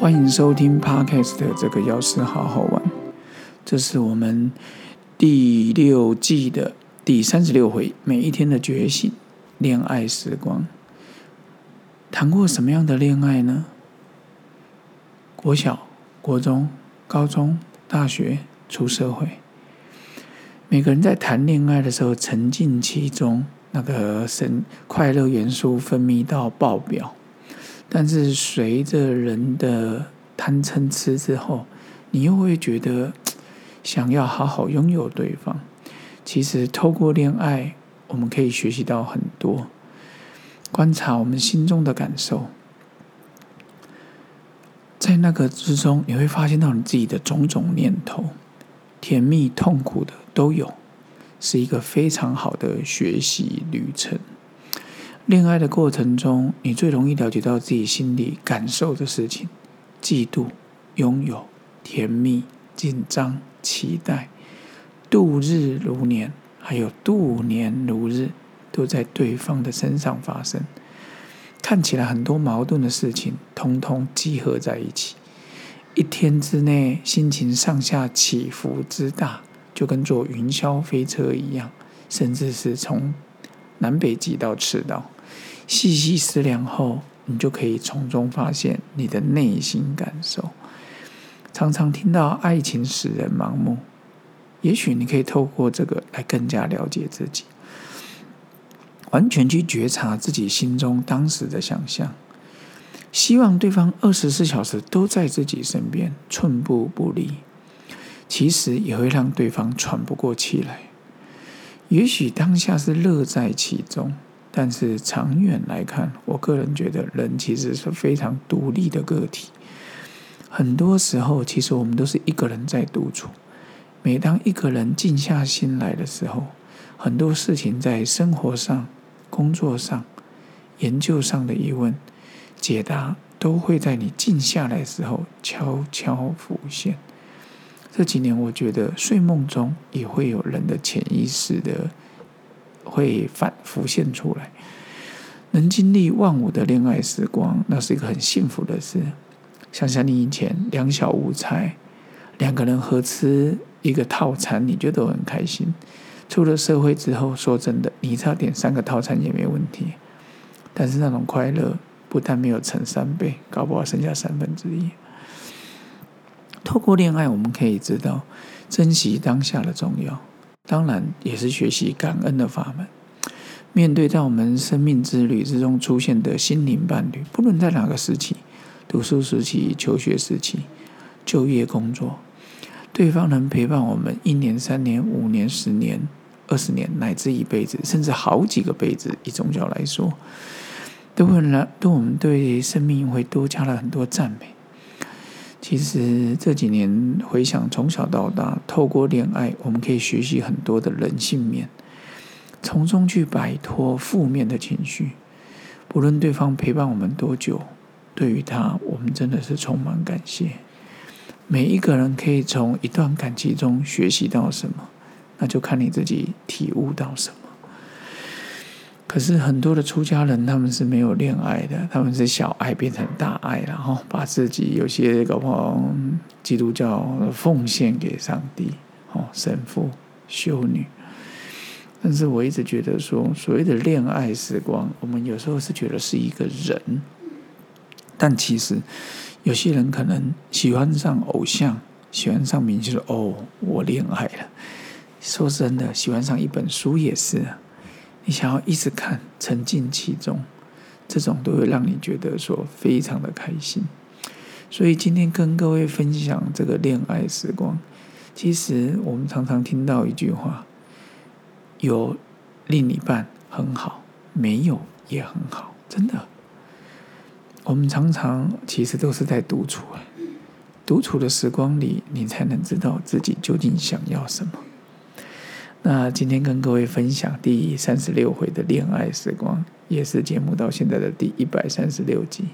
欢迎收听 Podcast 这个钥匙好好玩，这是我们第六季的第三十六回，每一天的觉醒，恋爱时光。谈过什么样的恋爱呢？国小、国中、高中、大学、出社会，每个人在谈恋爱的时候沉浸其中，那个神快乐元素分泌到爆表。但是随着人的贪嗔痴之后，你又会觉得 想要好好拥有对方。其实透过恋爱，我们可以学习到很多，观察我们心中的感受，在那个之中，你会发现到你自己的种种念头，甜蜜、痛苦的都有，是一个非常好的学习旅程。恋爱的过程中，你最容易了解到自己心里感受的事情：嫉妒、拥有、甜蜜、紧张、期待、度日如年，还有度年如日，都在对方的身上发生。看起来很多矛盾的事情，通通集合在一起。一天之内，心情上下起伏之大，就跟坐云霄飞车一样，甚至是从南北极到赤道。细细思量后，你就可以从中发现你的内心感受。常常听到爱情使人盲目，也许你可以透过这个来更加了解自己，完全去觉察自己心中当时的想象。希望对方二十四小时都在自己身边，寸步不离。其实也会让对方喘不过气来。也许当下是乐在其中。但是长远来看，我个人觉得人其实是非常独立的个体。很多时候，其实我们都是一个人在独处。每当一个人静下心来的时候，很多事情在生活上、工作上、研究上的疑问解答，都会在你静下来时候悄悄浮现。这几年，我觉得睡梦中也会有人的潜意识的。会反浮现出来，能经历万物的恋爱时光，那是一个很幸福的事。想想你以前两小无猜，两个人合吃一个套餐，你觉得很开心。出了社会之后，说真的，你差点三个套餐也没问题。但是那种快乐不但没有乘三倍，搞不好剩下三分之一。透过恋爱，我们可以知道珍惜当下的重要。当然，也是学习感恩的法门。面对在我们生命之旅之中出现的心灵伴侣，不论在哪个时期，读书时期、求学时期、就业工作，对方能陪伴我们一年、三年、五年、十年、二十年，乃至一辈子，甚至好几个辈子，以宗教来说，都会让对我们对生命会多加了很多赞美。其实这几年回想，从小到大，透过恋爱，我们可以学习很多的人性面，从中去摆脱负面的情绪。不论对方陪伴我们多久，对于他，我们真的是充满感谢。每一个人可以从一段感情中学习到什么，那就看你自己体悟到什么。可是很多的出家人，他们是没有恋爱的，他们是小爱变成大爱，然后把自己有些搞不好基督教奉献给上帝，哦，神父、修女。但是我一直觉得说，所谓的恋爱时光，我们有时候是觉得是一个人，但其实有些人可能喜欢上偶像，喜欢上明星，说哦，我恋爱了。说真的，喜欢上一本书也是。你想要一直看，沉浸其中，这种都会让你觉得说非常的开心。所以今天跟各位分享这个恋爱时光，其实我们常常听到一句话：有另一半很好，没有也很好。真的，我们常常其实都是在独处，独处的时光里，你才能知道自己究竟想要什么。那今天跟各位分享第三十六回的恋爱时光，也是节目到现在的第一百三十六集。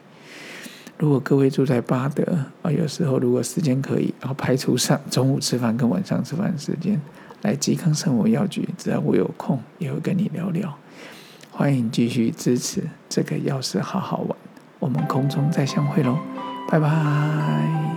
如果各位住在巴德啊，有时候如果时间可以，然后排除上中午吃饭跟晚上吃饭时间，来吉康生活药局，只要我有空，也会跟你聊聊。欢迎继续支持这个药师，好好玩。我们空中再相会喽，拜拜。